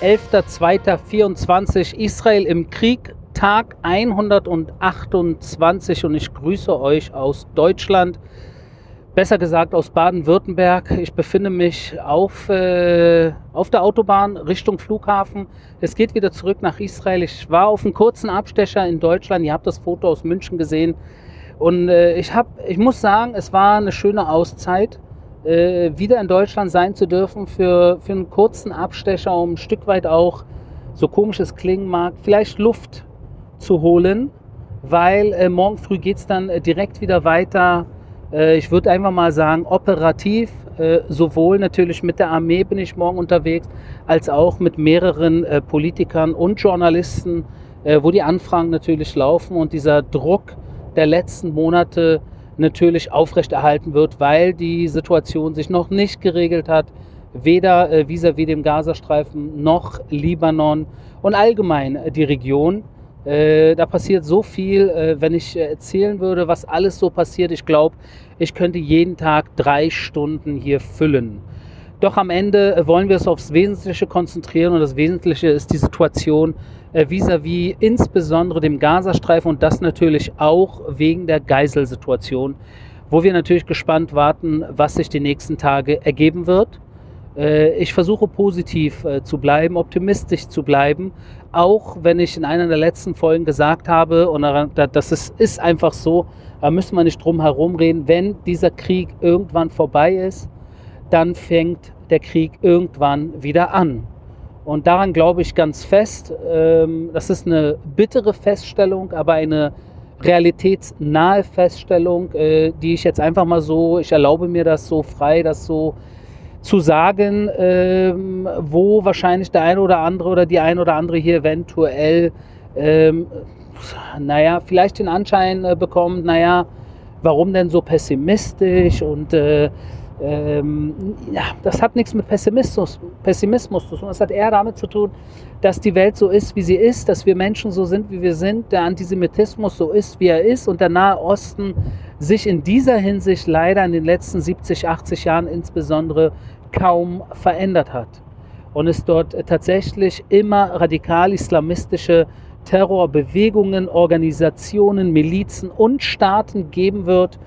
11.02.24 Israel im Krieg, Tag 128 und ich grüße euch aus Deutschland, besser gesagt aus Baden-Württemberg. Ich befinde mich auf, äh, auf der Autobahn Richtung Flughafen. Es geht wieder zurück nach Israel. Ich war auf einem kurzen Abstecher in Deutschland. Ihr habt das Foto aus München gesehen. Und äh, ich, hab, ich muss sagen, es war eine schöne Auszeit äh, wieder in Deutschland sein zu dürfen für, für einen kurzen Abstecher, um ein Stück weit auch, so komisch es klingen mag, vielleicht Luft zu holen, weil äh, morgen früh geht es dann äh, direkt wieder weiter. Äh, ich würde einfach mal sagen, operativ, äh, sowohl natürlich mit der Armee bin ich morgen unterwegs, als auch mit mehreren äh, Politikern und Journalisten, wo die Anfragen natürlich laufen und dieser Druck der letzten Monate natürlich aufrechterhalten wird, weil die Situation sich noch nicht geregelt hat, weder äh, vis-à-vis dem Gazastreifen noch Libanon und allgemein äh, die Region. Äh, da passiert so viel, äh, wenn ich erzählen würde, was alles so passiert. Ich glaube, ich könnte jeden Tag drei Stunden hier füllen. Doch am Ende äh, wollen wir es aufs Wesentliche konzentrieren und das Wesentliche ist die Situation äh, vis-à-vis -vis insbesondere dem Gazastreifen und das natürlich auch wegen der Geiselsituation, wo wir natürlich gespannt warten, was sich die nächsten Tage ergeben wird. Äh, ich versuche positiv zu bleiben, optimistisch zu bleiben, auch wenn ich in einer der letzten Folgen gesagt habe, und das ist, ist einfach so, da müssen wir nicht drum herum reden, wenn dieser Krieg irgendwann vorbei ist, dann fängt der Krieg irgendwann wieder an. Und daran glaube ich ganz fest. Ähm, das ist eine bittere Feststellung, aber eine realitätsnahe Feststellung, äh, die ich jetzt einfach mal so, ich erlaube mir das so frei, das so zu sagen, ähm, wo wahrscheinlich der eine oder andere oder die eine oder andere hier eventuell, ähm, naja, vielleicht den Anschein äh, bekommt, naja, warum denn so pessimistisch und äh, ähm, ja, das hat nichts mit Pessimismus, Pessimismus zu tun. Das hat eher damit zu tun, dass die Welt so ist, wie sie ist, dass wir Menschen so sind, wie wir sind, der Antisemitismus so ist, wie er ist und der Nahe Osten sich in dieser Hinsicht leider in den letzten 70, 80 Jahren insbesondere kaum verändert hat. Und es dort tatsächlich immer radikal islamistische Terrorbewegungen, Organisationen, Milizen und Staaten geben wird,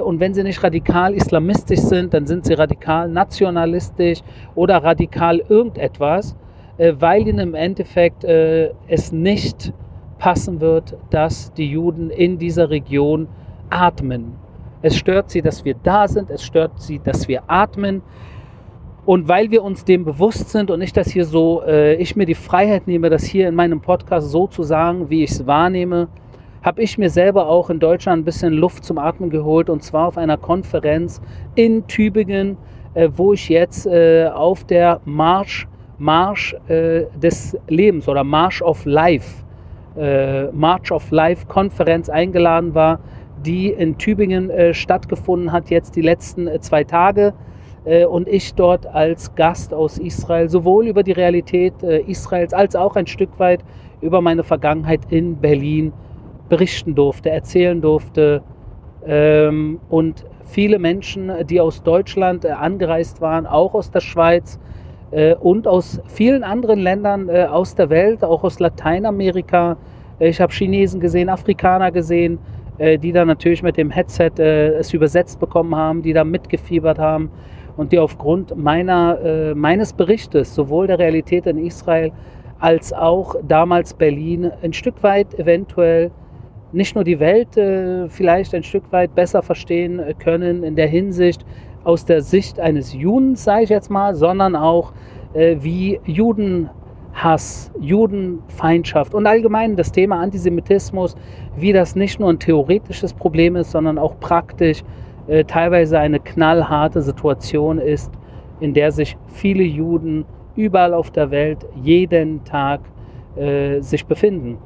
und wenn sie nicht radikal islamistisch sind, dann sind sie radikal nationalistisch oder radikal irgendetwas, äh, weil ihnen im Endeffekt äh, es nicht passen wird, dass die Juden in dieser Region atmen. Es stört sie, dass wir da sind, es stört sie, dass wir atmen. Und weil wir uns dem bewusst sind und ich das hier so, ich mir die Freiheit nehme, das hier in meinem Podcast so zu sagen, wie ich es wahrnehme, habe ich mir selber auch in Deutschland ein bisschen Luft zum Atmen geholt und zwar auf einer Konferenz in Tübingen, äh, wo ich jetzt äh, auf der Marsch, Marsch äh, des Lebens oder March of Life, äh, March of Life Konferenz eingeladen war, die in Tübingen äh, stattgefunden hat, jetzt die letzten äh, zwei Tage und ich dort als Gast aus Israel sowohl über die Realität Israels als auch ein Stück weit über meine Vergangenheit in Berlin berichten durfte, erzählen durfte. Ähm, und viele Menschen, die aus Deutschland äh, angereist waren, auch aus der Schweiz äh, und aus vielen anderen Ländern äh, aus der Welt, auch aus Lateinamerika. Äh, ich habe Chinesen gesehen, Afrikaner gesehen, äh, die dann natürlich mit dem Headset äh, es übersetzt bekommen haben, die da mitgefiebert haben und die aufgrund meiner, meines Berichtes, sowohl der Realität in Israel als auch damals Berlin, ein Stück weit eventuell nicht nur die Welt äh, vielleicht ein Stück weit besser verstehen äh, können in der Hinsicht aus der Sicht eines Juden, sage ich jetzt mal, sondern auch äh, wie Judenhass, Judenfeindschaft und allgemein das Thema Antisemitismus, wie das nicht nur ein theoretisches Problem ist, sondern auch praktisch teilweise eine knallharte Situation ist, in der sich viele Juden überall auf der Welt jeden Tag sich befinden.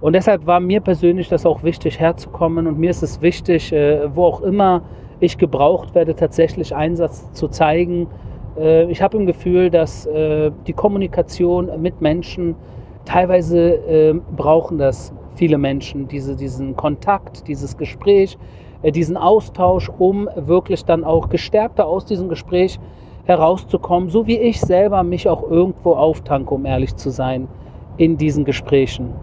Und deshalb war mir persönlich das auch wichtig, herzukommen. Und mir ist es wichtig, äh, wo auch immer ich gebraucht werde, tatsächlich Einsatz zu zeigen. Äh, ich habe im Gefühl, dass äh, die Kommunikation mit Menschen, teilweise brauchen das viele Menschen, diese, diesen Kontakt, dieses Gespräch, diesen Austausch, um wirklich dann auch gestärkter aus diesem Gespräch herauszukommen, so wie ich selber mich auch irgendwo auftanke, um ehrlich zu sein, in diesen Gesprächen.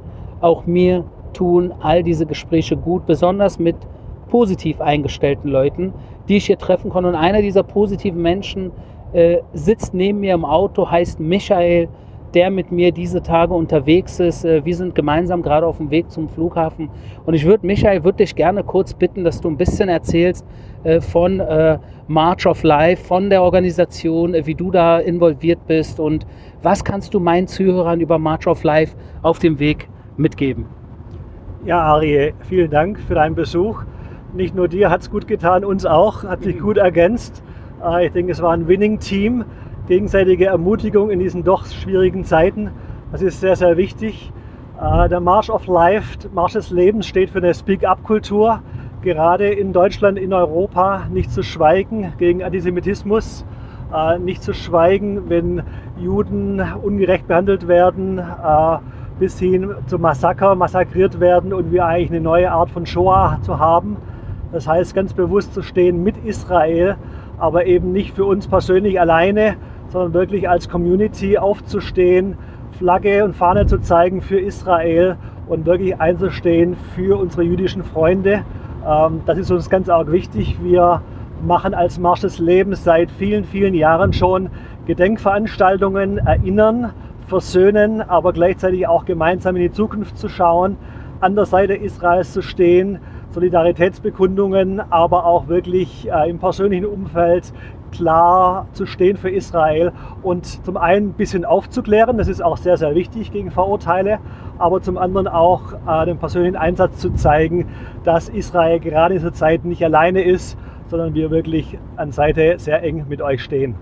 Auch mir tun all diese Gespräche gut, besonders mit positiv eingestellten Leuten, die ich hier treffen konnte. Und einer dieser positiven Menschen äh, sitzt neben mir im Auto, heißt Michael, der mit mir diese Tage unterwegs ist. Äh, wir sind gemeinsam gerade auf dem Weg zum Flughafen. Und ich würde, Michael, würde dich gerne kurz bitten, dass du ein bisschen erzählst äh, von äh, March of Life, von der Organisation, wie du da involviert bist und was kannst du meinen Zuhörern über March of Life auf dem Weg mitgeben? Ja, Arie, vielen Dank für deinen Besuch. Nicht nur dir hat es gut getan, uns auch, hat sich gut ergänzt. Ich denke, es war ein Winning-Team gegenseitige Ermutigung in diesen doch schwierigen Zeiten. Das ist sehr, sehr wichtig. Äh, der March of Life, Marsch des Lebens steht für eine Speak-up-Kultur, gerade in Deutschland, in Europa, nicht zu schweigen gegen Antisemitismus, äh, nicht zu schweigen, wenn Juden ungerecht behandelt werden, bis hin zum Massaker, massakriert werden und wir eigentlich eine neue Art von Shoah zu haben. Das heißt, ganz bewusst zu stehen mit Israel, aber eben nicht für uns persönlich alleine, sondern wirklich als Community aufzustehen, Flagge und Fahne zu zeigen für Israel und wirklich einzustehen für unsere jüdischen Freunde. Ähm, das ist uns ganz arg wichtig. Wir machen als Marsch des Lebens seit vielen, vielen Jahren schon Gedenkveranstaltungen, erinnern, versöhnen, aber gleichzeitig auch gemeinsam in die Zukunft zu schauen, an der Seite Israels zu stehen, Solidaritätsbekundungen, aber auch wirklich äh, im persönlichen Umfeld klar zu stehen für Israel und zum einen ein bisschen aufzuklären, das ist auch sehr, sehr wichtig gegen Vorurteile, aber zum anderen auch äh, den persönlichen Einsatz zu zeigen, dass Israel gerade in dieser Zeit nicht alleine ist, sondern wir wirklich an Seite sehr eng mit euch stehen.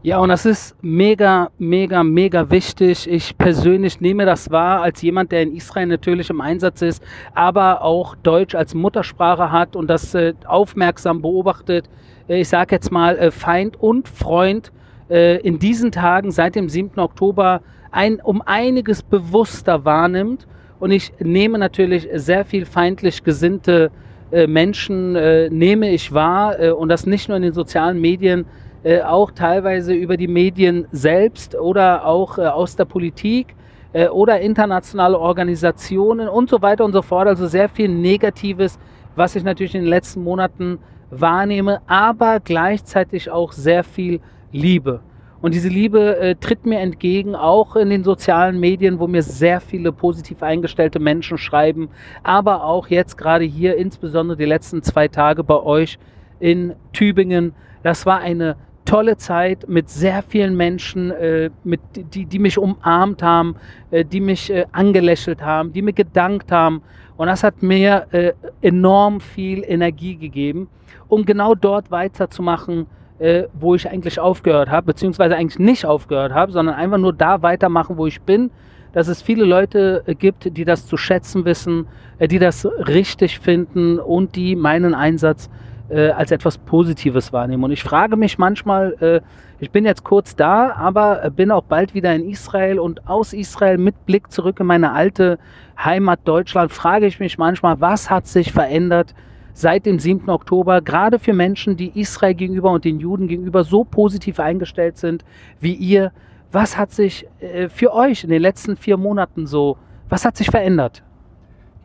Ja, und das ist mega, mega, mega wichtig. Ich persönlich nehme das wahr als jemand, der in Israel natürlich im Einsatz ist, aber auch Deutsch als Muttersprache hat und das äh, aufmerksam beobachtet. Äh, ich sage jetzt mal äh, Feind und Freund äh, in diesen Tagen seit dem 7. Oktober ein, um einiges bewusster wahrnimmt. Und ich nehme natürlich sehr viel feindlich gesinnte äh, Menschen, äh, nehme ich wahr und das nicht nur in den sozialen Medien, äh, auch teilweise über die Medien selbst oder auch äh, aus der Politik äh, oder internationale Organisationen und so weiter und so fort. Also sehr viel Negatives, was ich natürlich in den letzten Monaten wahrnehme, aber gleichzeitig auch sehr viel Liebe. Und diese Liebe äh, tritt mir entgegen, auch in den sozialen Medien, wo mir sehr viele positiv eingestellte Menschen schreiben, aber auch jetzt gerade hier, insbesondere die letzten zwei Tage bei euch in Tübingen. Das war eine tolle Zeit mit sehr vielen Menschen, äh, mit, die, die mich umarmt haben, äh, die mich äh, angelächelt haben, die mir gedankt haben. Und das hat mir äh, enorm viel Energie gegeben, um genau dort weiterzumachen, äh, wo ich eigentlich aufgehört habe, beziehungsweise eigentlich nicht aufgehört habe, sondern einfach nur da weitermachen, wo ich bin. Dass es viele Leute äh, gibt, die das zu schätzen wissen, die das richtig finden und die meinen Einsatz äh, als etwas Positives wahrnehmen. Und ich frage mich manchmal, äh, ich bin jetzt kurz da, aber bin auch bald wieder in Israel und aus Israel mit Blick zurück in meine alte Heimat Deutschland, frage ich mich manchmal, was hat sich verändert seit dem 7. Oktober, gerade für Menschen, die Israel gegenüber und den Juden gegenüber so positiv eingestellt sind wie ihr. Was hat sich äh, für euch in den letzten vier Monaten so, was hat sich verändert?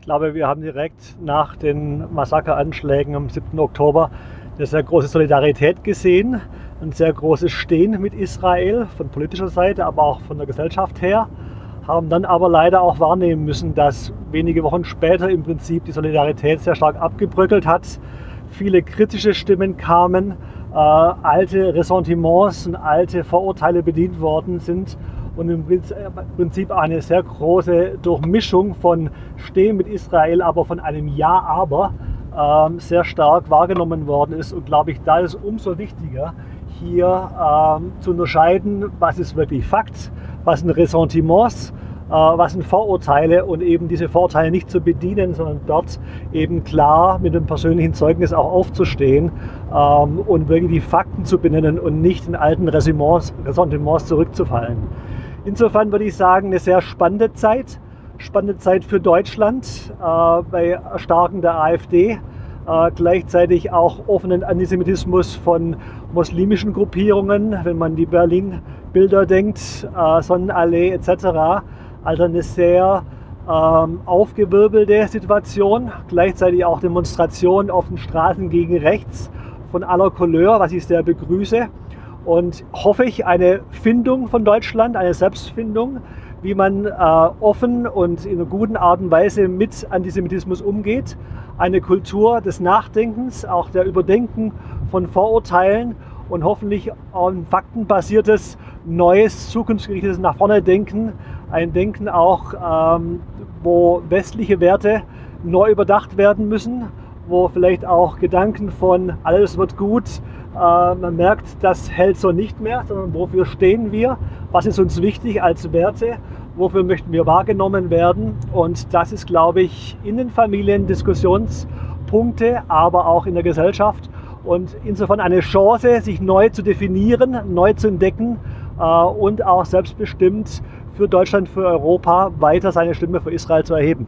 Ich glaube, wir haben direkt nach den Massakeranschlägen am 7. Oktober eine sehr große Solidarität gesehen, ein sehr großes Stehen mit Israel von politischer Seite, aber auch von der Gesellschaft her. Haben dann aber leider auch wahrnehmen müssen, dass wenige Wochen später im Prinzip die Solidarität sehr stark abgebröckelt hat. Viele kritische Stimmen kamen, äh, alte Ressentiments und alte Vorurteile bedient worden sind und im Prinzip eine sehr große Durchmischung von Stehen mit Israel, aber von einem Ja, aber ähm, sehr stark wahrgenommen worden ist. Und glaube ich, da ist es umso wichtiger, hier ähm, zu unterscheiden, was ist wirklich Fakt, was sind Ressentiments, äh, was sind Vorurteile und eben diese Vorurteile nicht zu bedienen, sondern dort eben klar mit dem persönlichen Zeugnis auch aufzustehen ähm, und wirklich die Fakten zu benennen und nicht in alten Ressentiments, Ressentiments zurückzufallen. Insofern würde ich sagen, eine sehr spannende Zeit. Spannende Zeit für Deutschland äh, bei Erstarken der AfD. Äh, gleichzeitig auch offenen Antisemitismus von muslimischen Gruppierungen, wenn man die Berlin-Bilder denkt, äh, Sonnenallee etc. Also eine sehr ähm, aufgewirbelte Situation, gleichzeitig auch Demonstrationen auf den Straßen gegen rechts von aller Couleur, was ich sehr begrüße. Und hoffe ich eine Findung von Deutschland, eine Selbstfindung, wie man äh, offen und in einer guten Art und Weise mit Antisemitismus umgeht. Eine Kultur des Nachdenkens, auch der Überdenken von Vorurteilen und hoffentlich ein faktenbasiertes, neues, zukunftsgerichtetes nach vorne Denken. Ein Denken auch, ähm, wo westliche Werte neu überdacht werden müssen, wo vielleicht auch Gedanken von alles wird gut, äh, man merkt, das hält so nicht mehr, sondern wofür stehen wir, was ist uns wichtig als Werte, wofür möchten wir wahrgenommen werden. Und das ist, glaube ich, in den Familien Diskussionspunkte, aber auch in der Gesellschaft. Und insofern eine Chance, sich neu zu definieren, neu zu entdecken äh, und auch selbstbestimmt für Deutschland, für Europa weiter seine Stimme für Israel zu erheben.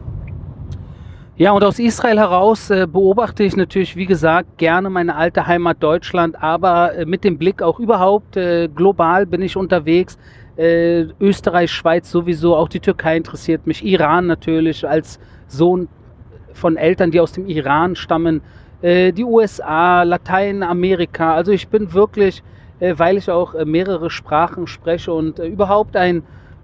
Ja, und aus Israel heraus äh, beobachte ich natürlich, wie gesagt, gerne meine alte Heimat Deutschland, aber äh, mit dem Blick auch überhaupt äh, global bin ich unterwegs. Äh, Österreich, Schweiz sowieso, auch die Türkei interessiert mich, Iran natürlich als Sohn von Eltern, die aus dem Iran stammen, äh, die USA, Lateinamerika. Also ich bin wirklich, äh, weil ich auch mehrere Sprachen spreche und überhaupt ein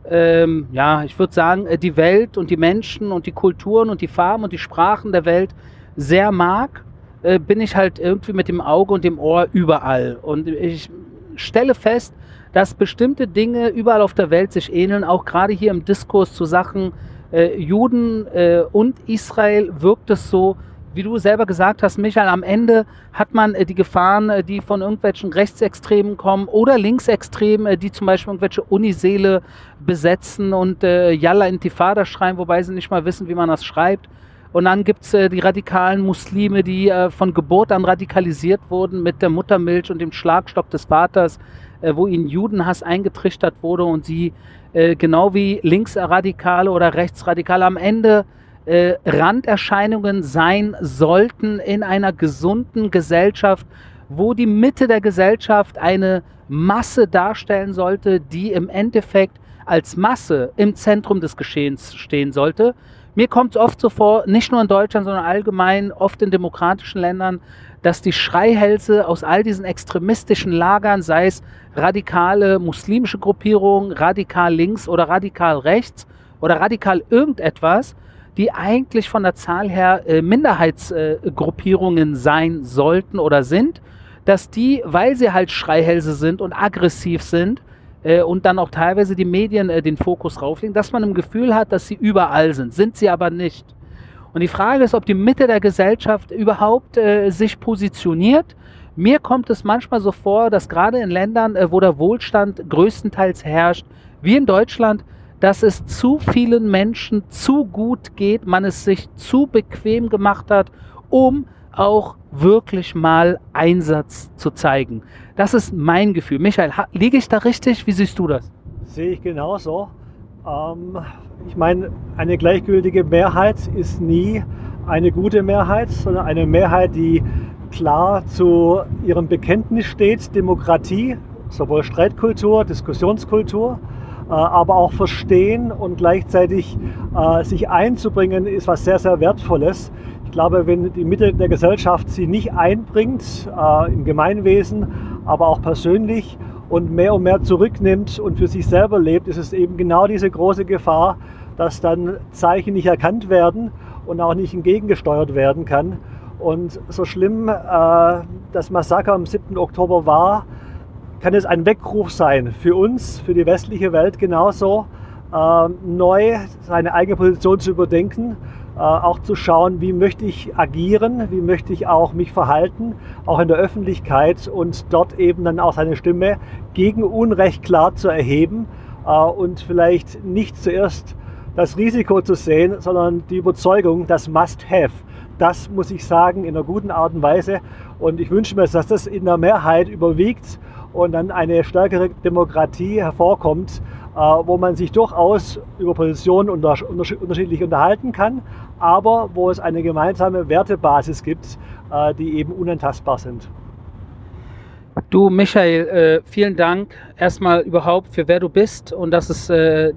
ähm, ja, ich würde sagen, äh, die Welt und die Menschen und die Kulturen und die Farben und die Sprachen der Welt sehr mag, äh, bin ich halt irgendwie mit dem Auge und dem Ohr überall. Und ich stelle fest, dass bestimmte Dinge überall auf der Welt sich ähneln, auch gerade hier im Diskurs zu Sachen äh, Juden äh, und Israel wirkt es so, wie du selber gesagt hast, Michael, am Ende hat man äh, die Gefahren, äh, die von irgendwelchen Rechtsextremen kommen oder Linksextremen, äh, die zum Beispiel irgendwelche Uniseele besetzen und äh, Yalla Intifada schreiben, wobei sie nicht mal wissen, wie man das schreibt. Und dann gibt es äh, die radikalen Muslime, die äh, von Geburt an radikalisiert wurden mit der Muttermilch und dem Schlagstock des Vaters, äh, wo ihnen Judenhass eingetrichtert wurde und sie genau wie Linksradikale oder Rechtsradikale am Ende äh, Randerscheinungen sein sollten in einer gesunden Gesellschaft, wo die Mitte der Gesellschaft eine Masse darstellen sollte, die im Endeffekt als Masse im Zentrum des Geschehens stehen sollte. Mir kommt es oft so vor, nicht nur in Deutschland, sondern allgemein, oft in demokratischen Ländern, dass die Schreihälse aus all diesen extremistischen Lagern, sei es radikale muslimische Gruppierungen, radikal links oder radikal rechts oder radikal irgendetwas, die eigentlich von der Zahl her äh, Minderheitsgruppierungen äh, sein sollten oder sind, dass die, weil sie halt Schreihälse sind und aggressiv sind äh, und dann auch teilweise die Medien äh, den Fokus rauflegen, dass man im Gefühl hat, dass sie überall sind, sind sie aber nicht. Und die Frage ist, ob die Mitte der Gesellschaft überhaupt äh, sich positioniert. Mir kommt es manchmal so vor, dass gerade in Ländern, wo der Wohlstand größtenteils herrscht, wie in Deutschland, dass es zu vielen Menschen zu gut geht, man es sich zu bequem gemacht hat, um auch wirklich mal Einsatz zu zeigen. Das ist mein Gefühl. Michael, liege ich da richtig? Wie siehst du das? Sehe ich genauso. Ähm, ich meine, eine gleichgültige Mehrheit ist nie eine gute Mehrheit, sondern eine Mehrheit, die klar zu ihrem Bekenntnis steht, Demokratie, sowohl Streitkultur, Diskussionskultur, aber auch verstehen und gleichzeitig äh, sich einzubringen, ist was sehr, sehr Wertvolles. Ich glaube, wenn die Mitte der Gesellschaft sie nicht einbringt, äh, im Gemeinwesen, aber auch persönlich und mehr und mehr zurücknimmt und für sich selber lebt, ist es eben genau diese große Gefahr, dass dann Zeichen nicht erkannt werden und auch nicht entgegengesteuert werden kann. Und so schlimm das Massaker am 7. Oktober war, kann es ein Weckruf sein für uns, für die westliche Welt genauso, äh, neu seine eigene Position zu überdenken, äh, auch zu schauen, wie möchte ich agieren, wie möchte ich auch mich verhalten, auch in der Öffentlichkeit und dort eben dann auch seine Stimme gegen Unrecht klar zu erheben äh, und vielleicht nicht zuerst das Risiko zu sehen, sondern die Überzeugung, das Must-Have. Das muss ich sagen in einer guten Art und Weise. Und ich wünsche mir, dass das in der Mehrheit überwiegt und dann eine stärkere Demokratie hervorkommt, äh, wo man sich durchaus über Positionen unterschiedlich unterhalten kann, aber wo es eine gemeinsame Wertebasis gibt, äh, die eben unantastbar sind. Du, Michael, äh, vielen Dank erstmal überhaupt für wer du bist und dass es,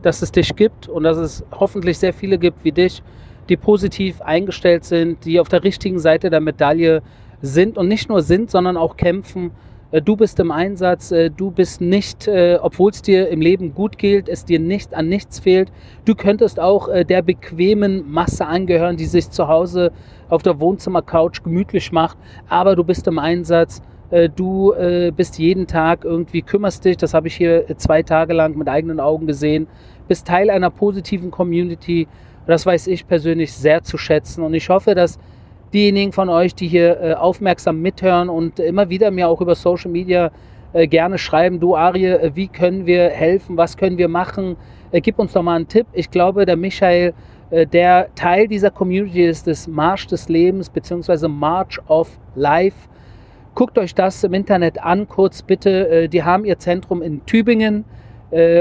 dass es dich gibt und dass es hoffentlich sehr viele gibt wie dich, die positiv eingestellt sind, die auf der richtigen Seite der Medaille sind und nicht nur sind, sondern auch kämpfen. Äh, du bist im Einsatz, äh, du bist nicht, äh, obwohl es dir im Leben gut gilt, es dir nicht an nichts fehlt. Du könntest auch der bequemen Masse angehören, die sich zu Hause auf der Wohnzimmercouch gemütlich macht, aber du bist im Einsatz. Du bist jeden Tag irgendwie, kümmerst dich, das habe ich hier zwei Tage lang mit eigenen Augen gesehen, bist Teil einer positiven Community. Das weiß ich persönlich sehr zu schätzen und ich hoffe, dass diejenigen von euch, die hier äh, aufmerksam mithören und immer wieder mir auch über Social Media äh, gerne schreiben, du Arie, äh, wie können wir helfen, was können wir machen, äh, gib uns doch mal einen Tipp. Ich glaube, der Michael, äh, der Teil dieser Community ist, des Marsch des Lebens bzw. March of Life. Guckt euch das im Internet an, kurz bitte. Äh, die haben ihr Zentrum in Tübingen.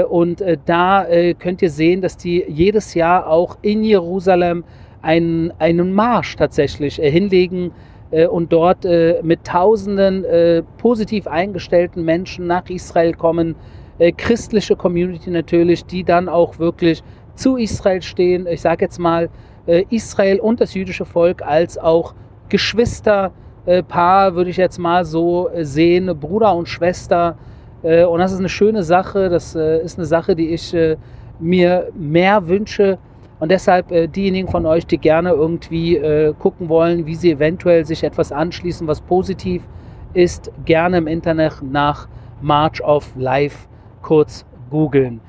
Und da könnt ihr sehen, dass die jedes Jahr auch in Jerusalem einen, einen Marsch tatsächlich äh, hinlegen äh, und dort äh, mit tausenden positiv eingestellten Menschen nach Israel kommen. Christliche Community natürlich, die dann auch wirklich zu Israel stehen. Ich sage jetzt mal Israel und das jüdische Volk als auch Geschwisterpaar, würde ich jetzt mal so sehen, Bruder und Schwester. und das ist eine schöne Sache. Das ist eine Sache, die ich mir mehr wünsche und deshalb äh, diejenigen von euch, die gerne irgendwie äh, gucken wollen, wie sie eventuell sich etwas anschließen, was positiv ist, gerne im Internet nach March of Life kurz googeln.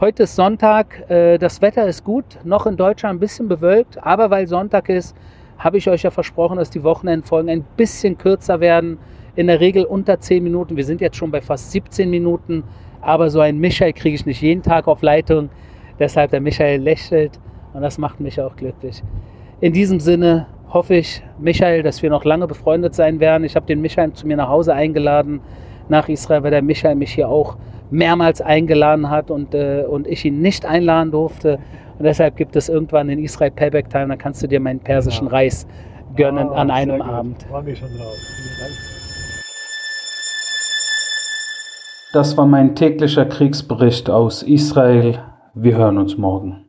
Heute ist Sonntag, äh, das Wetter ist gut, noch in Deutschland ein bisschen bewölkt, aber weil Sonntag ist, habe ich euch ja versprochen, dass die Wochenendfolgen ein bisschen kürzer werden. In der Regel unter 10 Minuten. Wir sind jetzt schon bei fast 17 Minuten, aber so einen Michael kriege ich nicht jeden Tag auf Leitung. Deshalb der Michael lächelt und das macht mich auch glücklich. In diesem Sinne hoffe ich, Michael, dass wir noch lange befreundet sein werden. Ich habe den Michael zu mir nach Hause eingeladen, nach Israel, weil der Michael mich hier auch mehrmals eingeladen hat und, äh, und ich ihn nicht einladen durfte. Und deshalb gibt es irgendwann in Israel Payback Time, da kannst du dir meinen persischen ja. Reis gönnen oh, an einem Abend. Freue mich schon drauf. Vielen Dank. Das war mein täglicher Kriegsbericht aus Israel. Wir hören uns morgen.